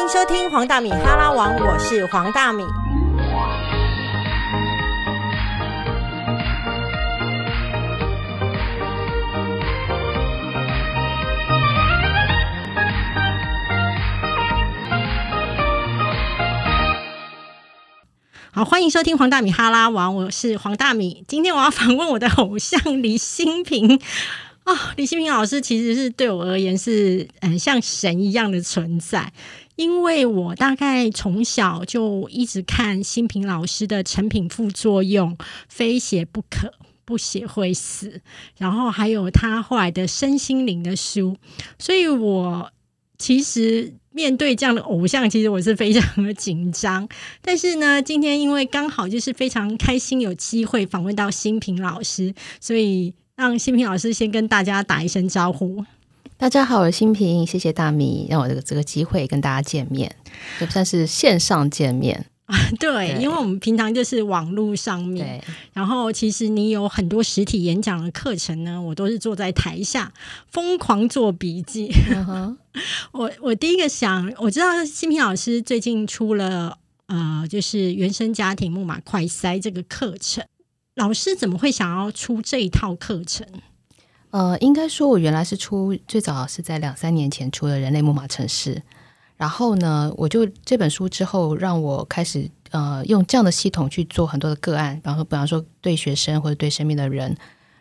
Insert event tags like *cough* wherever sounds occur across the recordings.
迎收听黄大米哈拉王，我是黄大米。好，欢迎收听黄大米哈拉王，我是黄大米。今天我要访问我的偶像李新平啊、李新平老师其实是对我而言是嗯像神一样的存在，因为我大概从小就一直看新平老师的成品副作用，非写不可。不写会死，然后还有他后来的身心灵的书，所以我其实面对这样的偶像，其实我是非常的紧张。但是呢，今天因为刚好就是非常开心有机会访问到新平老师，所以让新平老师先跟大家打一声招呼。大家好，我是新平，谢谢大米让我这个这个机会跟大家见面，也算是线上见面。*laughs* 啊，对因为我们平常就是网络上面，然后其实你有很多实体演讲的课程呢，我都是坐在台下疯狂做笔记。*laughs* 我我第一个想，我知道新平老师最近出了呃，就是原生家庭木马快塞这个课程，老师怎么会想要出这一套课程？呃，应该说，我原来是出最早是在两三年前出了《人类木马城市》，然后呢，我就这本书之后，让我开始呃用这样的系统去做很多的个案，比方说，比方说对学生或者对身边的人，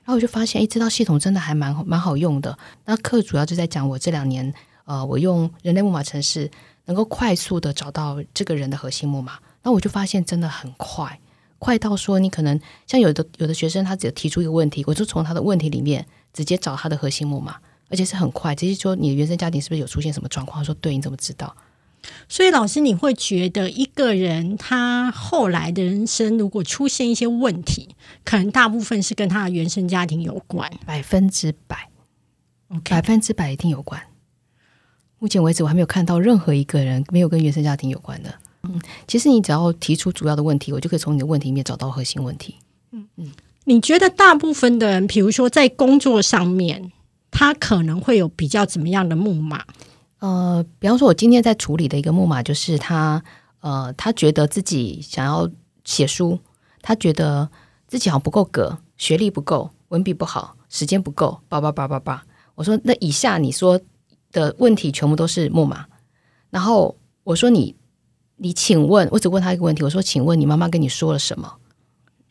然后我就发现，哎，这套系统真的还蛮蛮好用的。那课主要就在讲我这两年，呃，我用人类木马城市能够快速的找到这个人的核心木马，那我就发现真的很快。快到说，你可能像有的有的学生，他只提出一个问题，我就从他的问题里面直接找他的核心木马，而且是很快，直接说你的原生家庭是不是有出现什么状况？他说对，你怎么知道？所以老师，你会觉得一个人他后来的人生如果出现一些问题，可能大部分是跟他的原生家庭有关。百分之百，OK，百分之百一定有关。目前为止，我还没有看到任何一个人没有跟原生家庭有关的。嗯，其实你只要提出主要的问题，我就可以从你的问题里面找到核心问题。你觉得大部分的人，比如说在工作上面，他可能会有比较怎么样的木马？呃，比方说，我今天在处理的一个木马，就是他，呃，他觉得自己想要写书，他觉得自己好像不够格，学历不够，文笔不好，时间不够，叭叭叭叭叭。我说，那以下你说的问题全部都是木马。然后我说你，你请问，我只问他一个问题，我说，请问你妈妈跟你说了什么？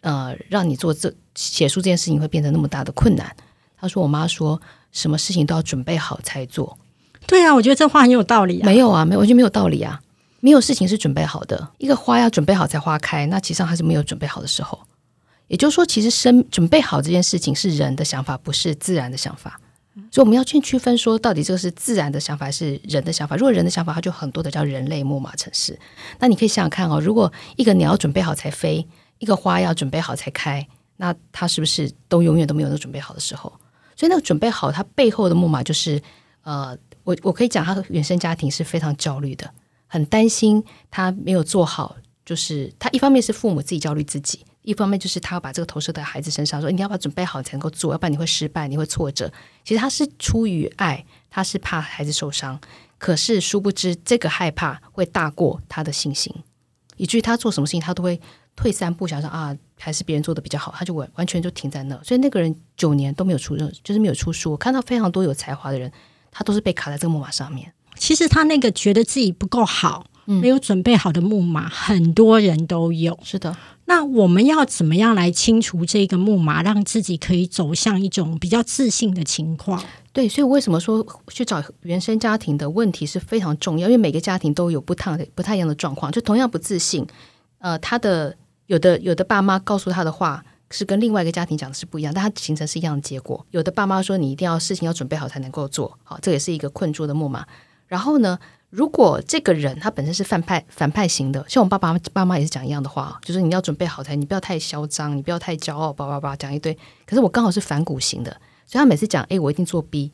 呃，让你做这写书这件事情会变成那么大的困难？他说，我妈说什么事情都要准备好才做。对啊，我觉得这话很有道理啊。没有啊，没有完全没有道理啊。没有事情是准备好的，一个花要准备好才花开，那其实上还是没有准备好的时候。也就是说，其实生准备好这件事情是人的想法，不是自然的想法。所以我们要去区分说，到底这个是自然的想法还是人的想法。如果人的想法，它就很多的叫人类木马城市。那你可以想想看哦，如果一个鸟准备好才飞，一个花要准备好才开，那它是不是都永远都没有那准备好的时候？所以那个准备好，它背后的木马就是呃，我我可以讲，他的原生家庭是非常焦虑的，很担心他没有做好。就是他一方面是父母自己焦虑自己，一方面就是他要把这个投射在孩子身上，说你要把它准备好才能够做，要不然你会失败，你会挫折。其实他是出于爱，他是怕孩子受伤，可是殊不知这个害怕会大过他的信心，以至于他做什么事情他都会退三步，想想啊，还是别人做的比较好，他就完完全就停在那。所以那个人九年都没有出任，就是没有出书。我看到非常多有才华的人，他都是被卡在这个木马上面。其实他那个觉得自己不够好，嗯没有准备好的木马，很多人都有。是的，那我们要怎么样来清除这个木马，让自己可以走向一种比较自信的情况？对，所以为什么说去找原生家庭的问题是非常重要？因为每个家庭都有不太不太一样的状况，就同样不自信，呃，他的有的有的爸妈告诉他的话是跟另外一个家庭讲的是不一样，但他形成是一样的结果。有的爸妈说你一定要事情要准备好才能够做好，这也是一个困住的木马。然后呢，如果这个人他本身是反派反派型的，像我爸爸爸妈也是讲一样的话，就是你要准备好才，你不要太嚣张，你不要太骄傲，叭叭叭讲一堆。可是我刚好是反骨型的，所以他每次讲 A，我一定做 B，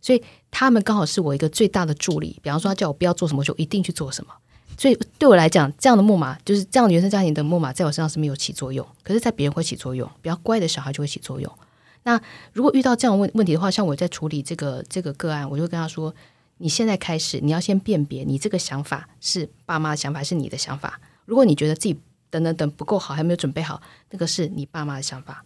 所以他们刚好是我一个最大的助力。比方说，他叫我不要做什么，我就一定去做什么。所以对我来讲，这样的木马就是这样的原生家庭的木马，在我身上是没有起作用，可是，在别人会起作用。比较乖的小孩就会起作用。那如果遇到这样问问题的话，像我在处理这个这个个案，我就跟他说：“你现在开始，你要先辨别你这个想法是爸妈的想法，还是你的想法。如果你觉得自己等等等不够好，还没有准备好，那个是你爸妈的想法。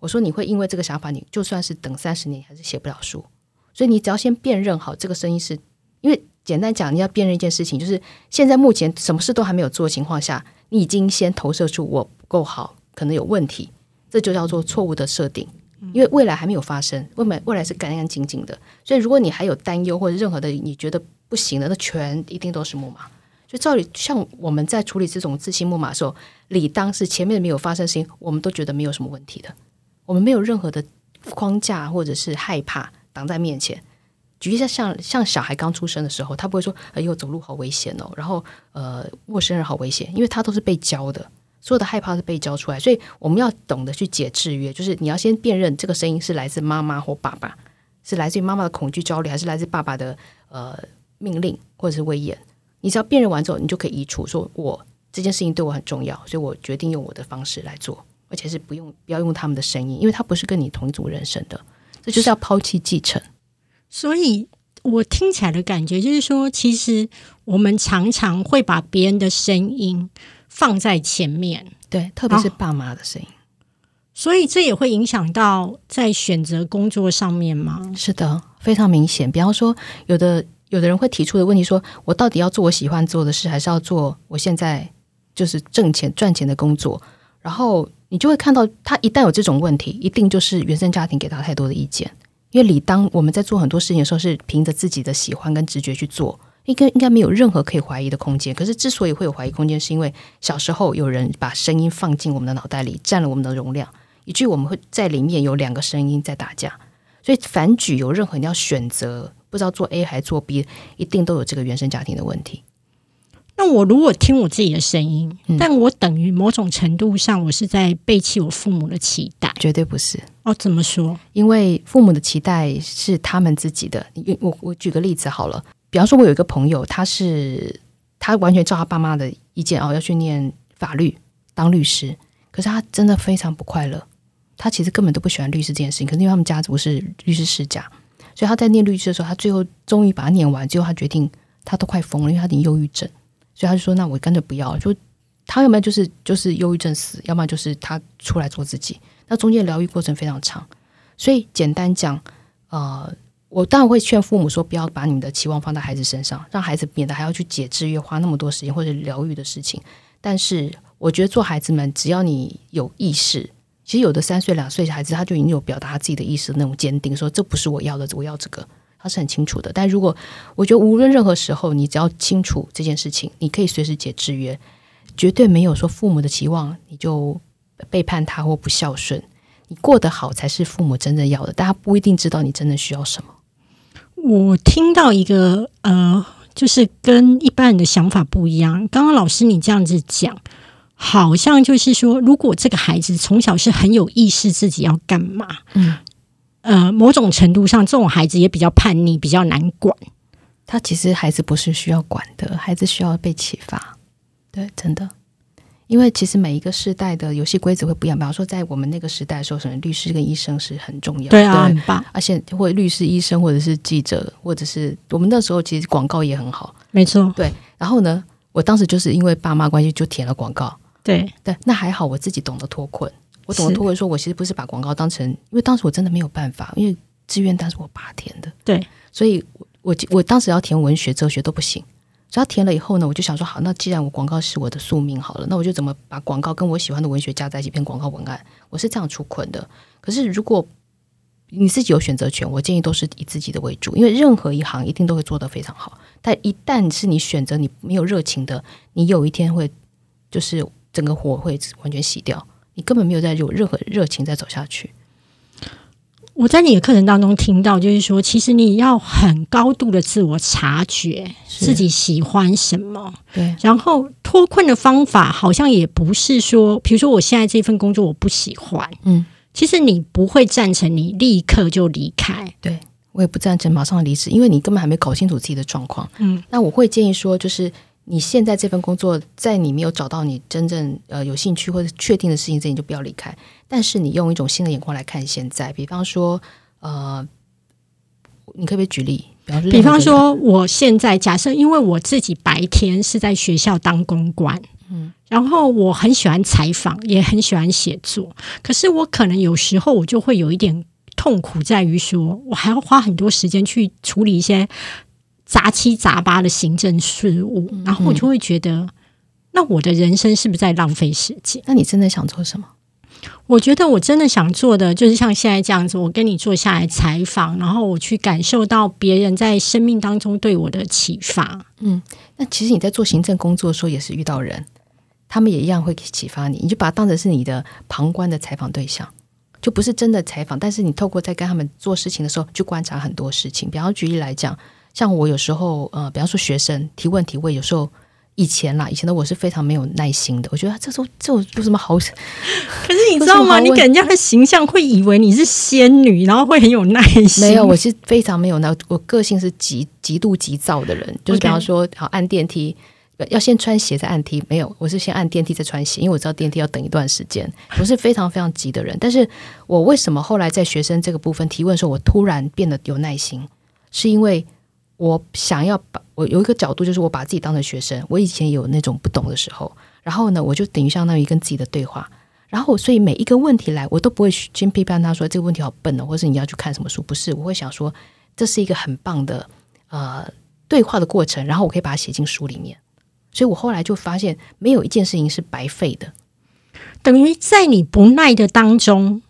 我说你会因为这个想法，你就算是等三十年，还是写不了书。所以你只要先辨认好这个声音是，因为简单讲，你要辨认一件事情，就是现在目前什么事都还没有做的情况下，你已经先投射出我不够好，可能有问题，这就叫做错误的设定。因为未来还没有发生，未来未来是干干净净的，所以如果你还有担忧或者任何的你觉得不行的，那全一定都是木马。就照理像我们在处理这种自信木马的时候，理当是前面没有发生事情，我们都觉得没有什么问题的，我们没有任何的框架或者是害怕挡在面前。举一下，像像小孩刚出生的时候，他不会说：“哎呦，走路好危险哦。”然后呃，陌生人好危险，因为他都是被教的。所有的害怕是被教出来，所以我们要懂得去解制约，就是你要先辨认这个声音是来自妈妈或爸爸，是来自于妈妈的恐惧焦虑，还是来自爸爸的呃命令或者是威严。你只要辨认完之后，你就可以移除，说我这件事情对我很重要，所以我决定用我的方式来做，而且是不用不要用他们的声音，因为他不是跟你同一组人生的，这就是要抛弃继承。所以我听起来的感觉就是说，其实我们常常会把别人的声音。放在前面，对，特别是爸妈的声音，所以这也会影响到在选择工作上面吗？是的，非常明显。比方说，有的有的人会提出的问题，说我到底要做我喜欢做的事，还是要做我现在就是挣钱赚钱的工作？然后你就会看到，他一旦有这种问题，一定就是原生家庭给他太多的意见。因为理当我们在做很多事情的时候，是凭着自己的喜欢跟直觉去做。应该应该没有任何可以怀疑的空间。可是之所以会有怀疑空间，是因为小时候有人把声音放进我们的脑袋里，占了我们的容量，以至于我们会在里面有两个声音在打架。所以反举有任何你要选择，不知道做 A 还是做 B，一定都有这个原生家庭的问题。那我如果听我自己的声音，但我等于某种程度上，我是在背弃我父母的期待？绝对不是。哦，怎么说？因为父母的期待是他们自己的。我我举个例子好了。比方说，我有一个朋友，他是他完全照他爸妈的意见哦，要去念法律当律师。可是他真的非常不快乐，他其实根本都不喜欢律师这件事情。可是因为他们家族是律师世家，所以他在念律师的时候，他最后终于把它念完。最后他决定，他都快疯了，因为他点忧郁症，所以他就说：“那我干脆不要。”就他要不然就是就是忧郁症死，要不然就是他出来做自己。那中间疗愈过程非常长，所以简单讲，呃。我当然会劝父母说，不要把你们的期望放在孩子身上，让孩子免得还要去解制约，花那么多时间或者疗愈的事情。但是，我觉得做孩子们，只要你有意识，其实有的三岁、两岁孩子，他就已经有表达他自己的意识那种坚定，说这不是我要的，我要这个，他是很清楚的。但如果我觉得无论任何时候，你只要清楚这件事情，你可以随时解制约，绝对没有说父母的期望你就背叛他或不孝顺。你过得好才是父母真正要的，大家不一定知道你真的需要什么。我听到一个呃，就是跟一般人的想法不一样。刚刚老师你这样子讲，好像就是说，如果这个孩子从小是很有意识自己要干嘛，嗯，呃，某种程度上，这种孩子也比较叛逆，比较难管。他其实孩子不是需要管的，孩子需要被启发。对，真的。因为其实每一个时代的游戏规则会不一样，比方说在我们那个时代的时候，什么律师跟医生是很重要，对啊，很棒。而且或律师、医生，或者是记者，或者是我们那时候其实广告也很好，没错。对，然后呢，我当时就是因为爸妈关系就填了广告，对对，那还好我自己懂得脱困，我懂得脱困，说我其实不是把广告当成，因为当时我真的没有办法，因为志愿单是我爸填的，对，所以我我当时要填文学、哲学都不行。只要填了以后呢，我就想说好，那既然我广告是我的宿命好了，那我就怎么把广告跟我喜欢的文学加在一起篇广告文案？我是这样出困的。可是如果你自己有选择权，我建议都是以自己的为主，因为任何一行一定都会做得非常好。但一旦是你选择你没有热情的，你有一天会就是整个火会完全熄掉，你根本没有在有任何热情再走下去。我在你的课程当中听到，就是说，其实你要很高度的自我察觉自己喜欢什么，对。然后脱困的方法好像也不是说，比如说我现在这份工作我不喜欢，嗯，其实你不会赞成你立刻就离开，对我也不赞成马上离职，因为你根本还没搞清楚自己的状况，嗯。那我会建议说，就是你现在这份工作，在你没有找到你真正呃有兴趣或者确定的事情之前，就不要离开。但是你用一种新的眼光来看现在，比方说，呃，你可不可以举例？比方说，比方，说，我现在假设，因为我自己白天是在学校当公关，嗯，然后我很喜欢采访，也很喜欢写作，可是我可能有时候我就会有一点痛苦，在于说我还要花很多时间去处理一些杂七杂八的行政事务，然后我就会觉得，那我的人生是不是在浪费时间？那你真的想做什么？我觉得我真的想做的，就是像现在这样子，我跟你坐下来采访，然后我去感受到别人在生命当中对我的启发。嗯那其实你在做行政工作的时候，也是遇到人，他们也一样会启发你，你就把它当成是你的旁观的采访对象，就不是真的采访，但是你透过在跟他们做事情的时候，去观察很多事情。比方举例来讲，像我有时候呃，比方说学生提问提问，有时候。以前啦，以前的我是非常没有耐心的。我觉得这种这种有什么好？*laughs* 可是你知道吗？你给人家的形象会以为你是仙女，然后会很有耐心。没有，我是非常没有耐。我个性是极极度急躁的人，就是比方说，好按电梯要先穿鞋再按梯。没有，我是先按电梯再穿鞋，因为我知道电梯要等一段时间。*laughs* 我是非常非常急的人。但是我为什么后来在学生这个部分提问的时候，我突然变得有耐心？是因为我想要把。我有一个角度，就是我把自己当成学生。我以前有那种不懂的时候，然后呢，我就等于相当于跟自己的对话。然后，所以每一个问题来，我都不会先批判他说这个问题好笨哦，或是你要去看什么书？不是，我会想说这是一个很棒的呃对话的过程，然后我可以把它写进书里面。所以我后来就发现，没有一件事情是白费的。等于在你不耐的当中，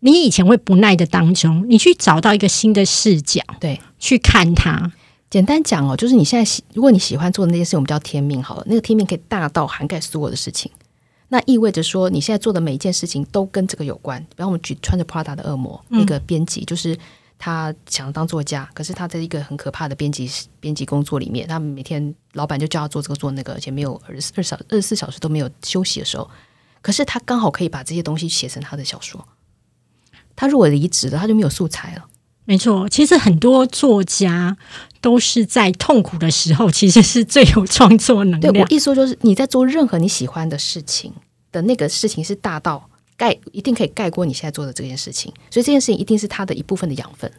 你以前会不耐的当中，你去找到一个新的视角，对，去看它。简单讲哦，就是你现在喜，如果你喜欢做的那些事情，我们叫天命好了。那个天命可以大到涵盖所有的事情，那意味着说你现在做的每一件事情都跟这个有关。比方我们举穿着 Prada 的恶魔那个编辑，就是他想当作家，可是他在一个很可怕的编辑编辑工作里面，他每天老板就叫他做这个做那个，而且没有二十二小二十四小时都没有休息的时候，可是他刚好可以把这些东西写成他的小说。他如果离职了，他就没有素材了。没错，其实很多作家都是在痛苦的时候，其实是最有创作能量。对我意思说，就是你在做任何你喜欢的事情的那个事情，是大到盖一定可以盖过你现在做的这件事情，所以这件事情一定是它的一部分的养分，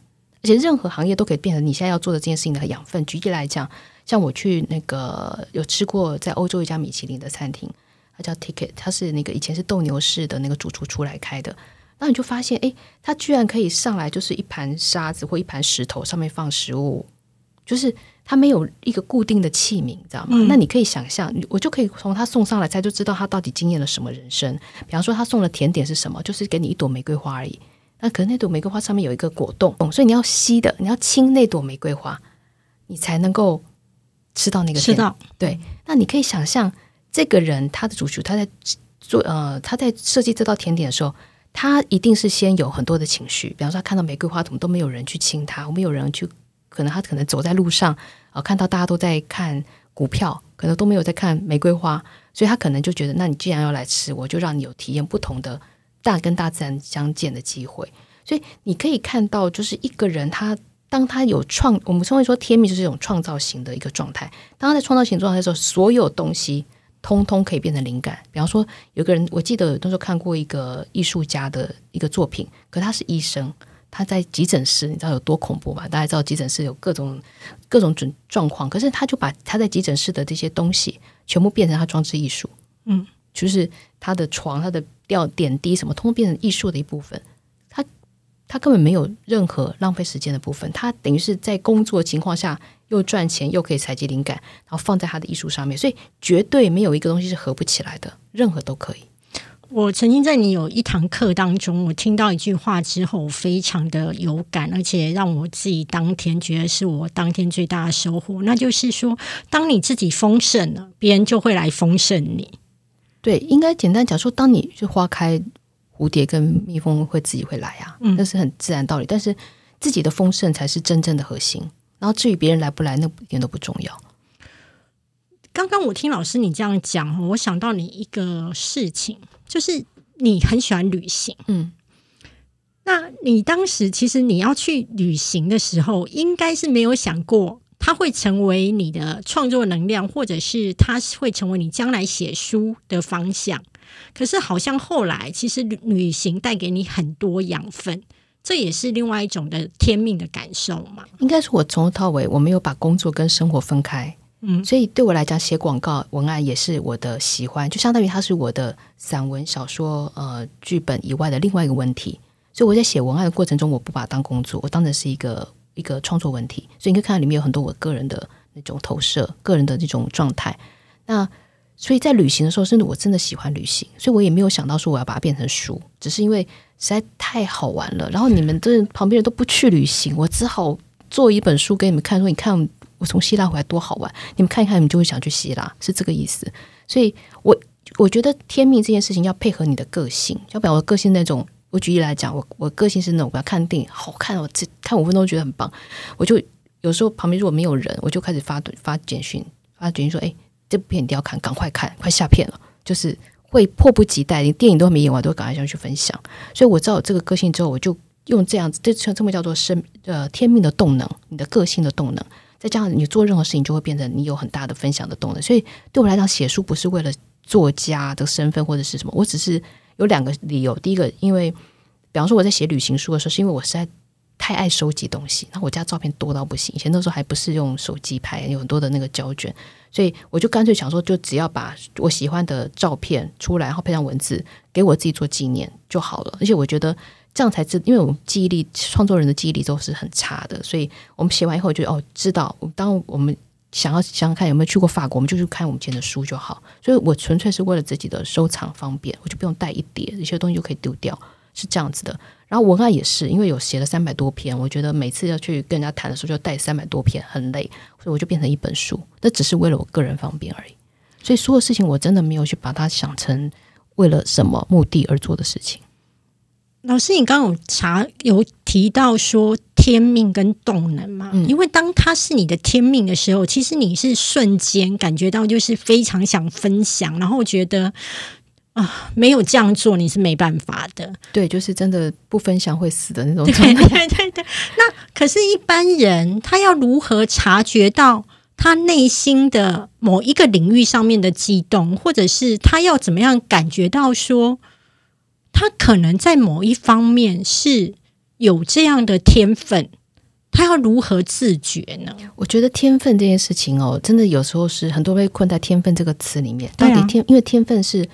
而且任何行业都可以变成你现在要做的这件事情的养分。举例来讲，像我去那个有吃过在欧洲一家米其林的餐厅，它叫 Ticket，它是那个以前是斗牛士的那个主厨出来开的。那你就发现，哎，他居然可以上来就是一盘沙子或一盘石头，上面放食物，就是他没有一个固定的器皿，知道吗？那你可以想象，我就可以从他送上来，猜就知道他到底经验了什么人生。比方说，他送的甜点是什么？就是给你一朵玫瑰花而已。那可能那朵玫瑰花上面有一个果冻，所以你要吸的，你要亲那朵玫瑰花，你才能够吃到那个。吃到对。那你可以想象，这个人他的主厨他在做呃他在设计这道甜点的时候。他一定是先有很多的情绪，比方说他看到玫瑰花，怎么都没有人去亲他，没有人去，可能他可能走在路上啊，看到大家都在看股票，可能都没有在看玫瑰花，所以他可能就觉得，那你既然要来吃，我就让你有体验不同的大跟大自然相见的机会。所以你可以看到，就是一个人他当他有创，我们称为说天命就是一种创造型的一个状态。当他在创造型状态的时候，所有东西。通通可以变成灵感。比方说，有个人，我记得那时候看过一个艺术家的一个作品，可他是医生，他在急诊室，你知道有多恐怖吗？大家知道急诊室有各种各种准状况，可是他就把他在急诊室的这些东西全部变成他装置艺术，嗯，就是他的床、他的吊点滴什么，通通变成艺术的一部分。他他根本没有任何浪费时间的部分，他等于是在工作情况下。又赚钱又可以采集灵感，然后放在他的艺术上面，所以绝对没有一个东西是合不起来的，任何都可以。我曾经在你有一堂课当中，我听到一句话之后，非常的有感，而且让我自己当天觉得是我当天最大的收获，那就是说，当你自己丰盛了，别人就会来丰盛你。对，应该简单讲说，当你就花开，蝴蝶跟蜜蜂会自己会来啊，那是很自然道理。但是自己的丰盛才是真正的核心。然后至于别人来不来，那一点都不重要。刚刚我听老师你这样讲，我想到你一个事情，就是你很喜欢旅行。嗯，那你当时其实你要去旅行的时候，应该是没有想过它会成为你的创作能量，或者是它会成为你将来写书的方向。可是好像后来，其实旅行带给你很多养分。这也是另外一种的天命的感受嘛。应该是我从头到尾我没有把工作跟生活分开，嗯所以对我来讲，写广告文案也是我的喜欢，就相当于它是我的散文、小说、呃剧本以外的另外一个问题。所以我在写文案的过程中，我不把它当工作，我当成是一个一个创作问题。所以你可以看到里面有很多我个人的那种投射，个人的这种状态。那所以在旅行的时候，甚至我真的喜欢旅行，所以我也没有想到说我要把它变成书，只是因为实在太好玩了。然后你们这旁边人都不去旅行，我只好做一本书给你们看，说你看我从希腊回来多好玩，你们看一看，你们就会想去希腊，是这个意思。所以我我觉得天命这件事情要配合你的个性，要不然我个性那种。我举例来讲，我我个性是那种我要看电影好看，我只看五分钟觉得很棒，我就有时候旁边如果没有人，我就开始发发简讯，发简讯说：“哎、这部片一定要看，赶快看，快下片了。”就是会迫不及待，连电影都没演完，都会赶快想去分享。所以我知道这个个性之后，我就用这样子，这这这么叫做生呃天命的动能，你的个性的动能，再加上你做任何事情就会变成你有很大的分享的动能。所以对我来讲，写书不是为了作家的身份或者是什么，我只是有两个理由。第一个，因为比方说我在写旅行书的时候，是因为我实在太爱收集东西，那我家照片多到不行。以前那时候还不是用手机拍，有很多的那个胶卷，所以我就干脆想说，就只要把我喜欢的照片出来，然后配上文字，给我自己做纪念就好了。而且我觉得这样才知，因为我们记忆力，创作人的记忆力都是很差的，所以我们写完以后就哦知道，当我们想要想想看有没有去过法国，我们就去看我们以前的书就好。所以我纯粹是为了自己的收藏方便，我就不用带一叠，有些东西就可以丢掉，是这样子的。然后文案也是，因为有写了三百多篇，我觉得每次要去跟人家谈的时候，就带三百多篇，很累，所以我就变成一本书。那只是为了我个人方便而已。所以所有事情我真的没有去把它想成为了什么目的而做的事情。老师，你刚刚有查有提到说天命跟动能嘛？嗯因为当它是你的天命的时候，其实你是瞬间感觉到就是非常想分享，然后觉得啊、没有这样做你是没办法的。对，就是真的不分享会死的那种 *laughs* 状态。对对对。那可是，一般人他要如何察觉到他内心的某一个领域上面的悸动，或者是他要怎么样感觉到说，他可能在某一方面是有这样的天分，他要如何自觉呢？我觉得天分这件事情哦，真的有时候是很多被困在“天分”这个词里面。到底天，因为天分是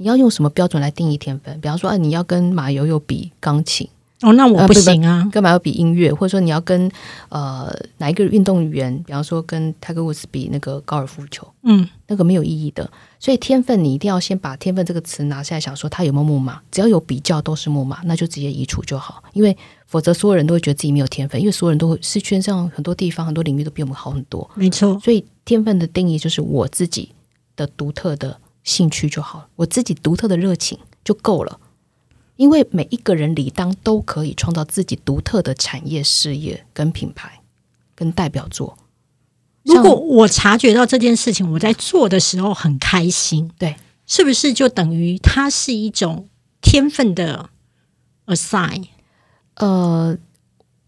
你要用什么标准来定义天分？比方说，啊，你要跟马友友比钢琴，哦，那我不行啊。跟马友比音乐，或者说你要跟呃哪一个运动员，比方说跟泰戈伍斯比那个高尔夫球，嗯，那个没有意义的。所以天分，你一定要先把天分这个词拿下来，想说他有没有木马，只要有比较都是木马，那就直接移除就好。因为否则所有人都会觉得自己没有天分，因为所有人都会是圈上很多地方很多领域都比我们好很多。没错。所以天分的定义就是我自己的独特的兴趣就好了，我自己独特的热情就够了。因为每一个人理当都可以创造自己独特的产业、事业跟品牌跟代表作。如果我察觉到这件事情，我在做的时候很开心，对，是不是就等于它是一种天分的 assign？呃，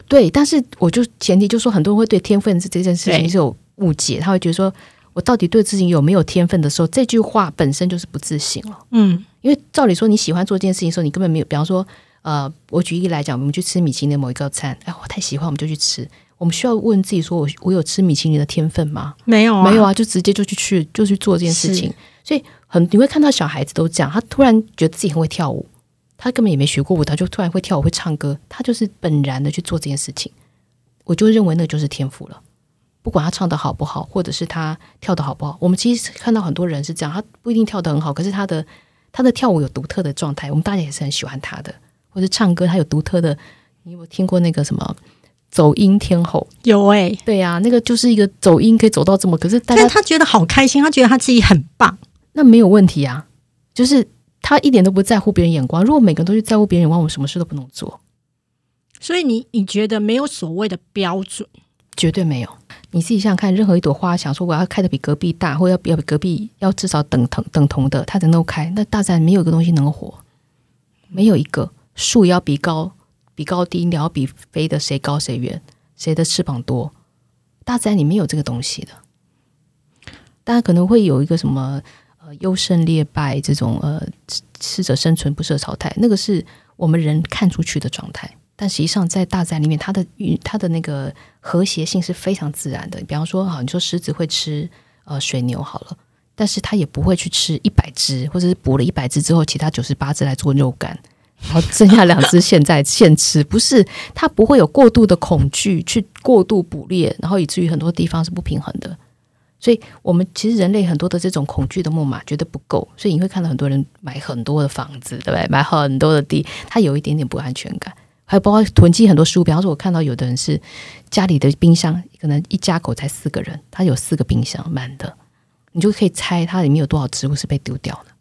对，但是我就前提就说，很多人会对天分这这件事情是有误解，他会觉得说我到底对自己有没有天分的时候，这句话本身就是不自信了。嗯，因为照理说，你喜欢做这件事情的时候，你根本没有，比方说，呃，我举例来讲，我们去吃米其林的某一个餐，哎，我太喜欢，我们就去吃。我们需要问自己说，我我有吃米其林的天分吗？没有啊，没有啊，就直接就去去就去做这件事情。所以很你会看到小孩子都这样，他突然觉得自己很会跳舞，他根本也没学过舞蹈，就突然会跳舞会唱歌，他就是本然的去做这件事情。我就认为那就是天赋了。不管他唱的好不好，或者是他跳的好不好，我们其实看到很多人是这样，他不一定跳得很好，可是他的他的跳舞有独特的状态，我们大家也是很喜欢他的，或者唱歌他有独特的。你有没有听过那个什么走音天后？有哎、对呀、那个就是一个走音可以走到这么，可是大家他觉得好开心，他觉得他自己很棒。那没有问题啊，就是他一点都不在乎别人眼光。如果每个人都去在乎别人眼光，我们什么事都不能做，所以你你觉得没有所谓的标准？绝对没有。你自己想想看，任何一朵花，想说我要开的比隔壁大，或要要比隔壁要至少等同等同的，它才能够开。那大自然没有一个东西能活，没有一个树要比高，比高低，鸟要比飞的谁高谁远，谁的翅膀多。大自然里没有这个东西的。大家可能会有一个什么呃优胜劣败这种呃适者生存不适者淘汰，那个是我们人看出去的状态。但实际上在大自然里面，它的运它的那个和谐性是非常自然的。比方说，哈，你说狮子会吃呃水牛好了，但是它也不会去吃一百只，或者是捕了一百只之后，其他九十八只来做肉干。然后剩下两只现在 *laughs* 现吃，不是它不会有过度的恐惧去过度捕猎，然后以至于很多地方是不平衡的。所以，我们其实人类很多的这种恐惧的木马觉得不够，所以你会看到很多人买很多的房子，对不对？买很多的地，他有一点点不安全感，还有包括囤积很多食物。比方说，我看到有的人是家里的冰箱可能一家口才四个人，他有四个冰箱满的，你就可以猜它里面有多少植物是被丢掉的。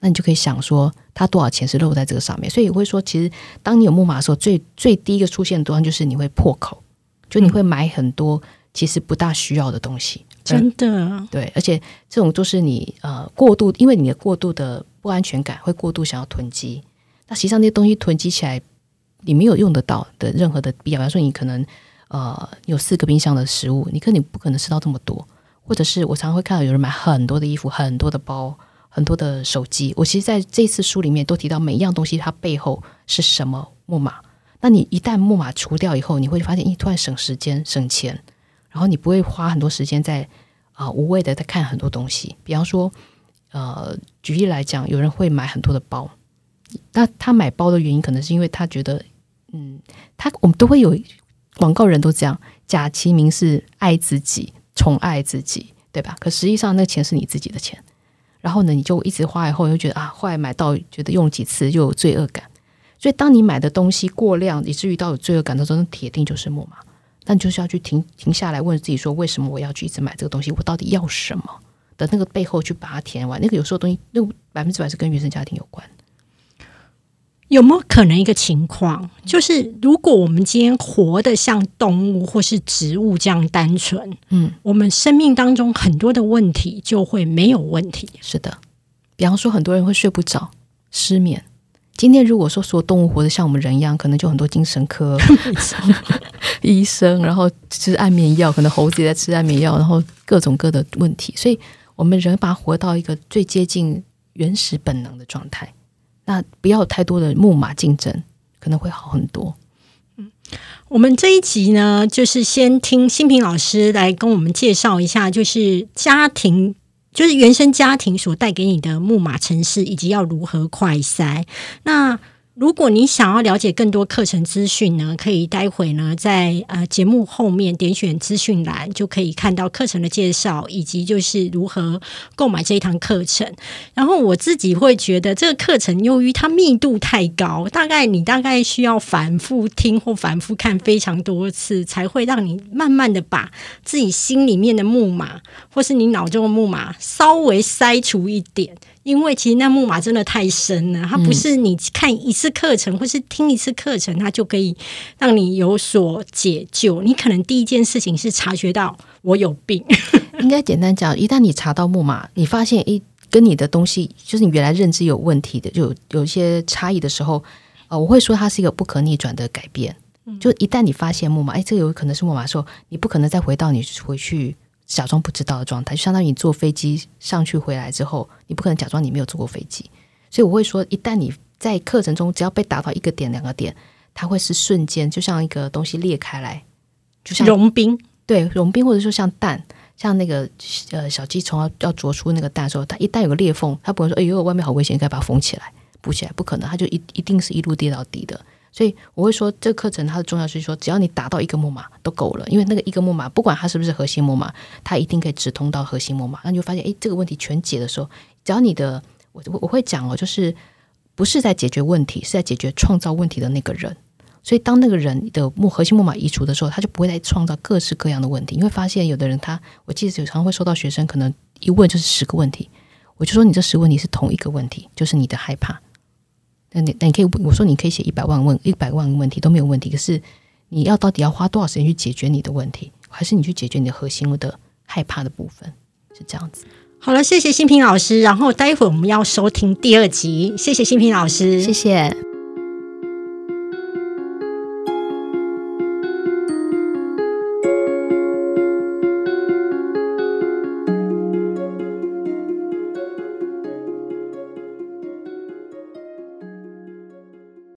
那你就可以想说，它多少钱是漏在这个上面？所以我会说，其实当你有木马的时候，最最第一个出现的端就是你会破口，就你会买很多其实不大需要的东西。真的，对，而且这种都是你呃过度，因为你的过度的不安全感会过度想要囤积。那实际上那些东西囤积起来，你没有用得到的任何的必要。比方说，你可能呃有四个冰箱的食物，你可能不可能吃到这么多。或者是我常常会看到有人买很多的衣服，很多的包。很多的手机，我其实在这次书里面都提到每一样东西它背后是什么木马。那你一旦木马除掉以后，你会发现，一突然省时间、省钱，然后你不会花很多时间在啊无谓的在看很多东西。比方说，呃，举例来讲，有人会买很多的包，那他买包的原因可能是因为他觉得，嗯，他我们都会有广告人都这样，假其名是爱自己、宠爱自己，对吧？可实际上，那钱是你自己的钱。然后呢，你就一直花，以后又觉得啊，后来买到觉得用几次又有罪恶感，所以当你买的东西过量，以至于到有罪恶感的时候，那铁定就是木马。那你就是要去停停下来，问自己说，为什么我要去一直买这个东西？我到底要什么？的那个背后去把它填完。那个有时候东西，那百分之百是跟原生家庭有关。有没有可能一个情况，就是如果我们今天活得像动物或是植物这样单纯，嗯，我们生命当中很多的问题就会没有问题。是的，比方说很多人会睡不着、失眠。今天如果说所有动物活得像我们人一样，可能就很多精神科 *laughs* 医生，然后吃安眠药，可能猴子也在吃安眠药，然后各种各的问题。所以，我们人把它活到一个最接近原始本能的状态。那不要太多的木马竞争，可能会好很多。嗯，我们这一集呢，就是先听新平老师来跟我们介绍一下，就是家庭，就是原生家庭所带给你的木马城市，以及要如何快塞。那如果你想要了解更多课程资讯呢，可以待会呢在呃节目后面点选资讯栏，就可以看到课程的介绍，以及就是如何购买这一堂课程。然后我自己会觉得这个课程由于它密度太高，大概你大概需要反复听或反复看非常多次，才会让你慢慢的把自己心里面的木马，或是你脑中的木马稍微筛除一点。因为其实那木马真的太深了，它不是你看一次课程或是听一次课程，它就可以让你有所解救。你可能第一件事情是察觉到我有病。*laughs* 应该简单讲，一旦你查到木马，你发现一跟你的东西就是你原来认知有问题的，就有一些差异的时候，呃，我会说它是一个不可逆转的改变。就一旦你发现木马，哎，这有可能是木马的时候，你不可能再回到你回去。假装不知道的状态，就相当于你坐飞机上去回来之后，你不可能假装你没有坐过飞机。所以我会说，一旦你在课程中只要被打到一个点、两个点，它会是瞬间，就像一个东西裂开来，就像融冰。对，融冰，或者说像蛋，像那个呃小鸡虫要要啄出那个蛋的时候，它一旦有个裂缝，它不会说哎呦外面好危险，应该把它封起来、补起来，不可能，它就一一定是一路跌到底的。所以我会说，这个课程它的重要是说，只要你达到一个木马都够了，因为那个一个木马，不管它是不是核心木马，它一定可以直通到核心木马。那你就发现，诶，这个问题全解的时候，只要你的，我我我会讲哦，就是不是在解决问题，是在解决创造问题的那个人。所以当那个人的木核心木马移除的时候，他就不会再创造各式各样的问题。你会发现，有的人他，我记得有常会收到学生可能一问就是十个问题，我就说你这十个问题是同一个问题，就是你的害怕。那你那你可以我说你可以写一百万问一百万个问题都没有问题，可是你要到底要花多少时间去解决你的问题，还是你去解决你的核心的害怕的部分？是这样子。好了，谢谢新平老师。然后待会我们要收听第二集，谢谢新平老师，谢谢。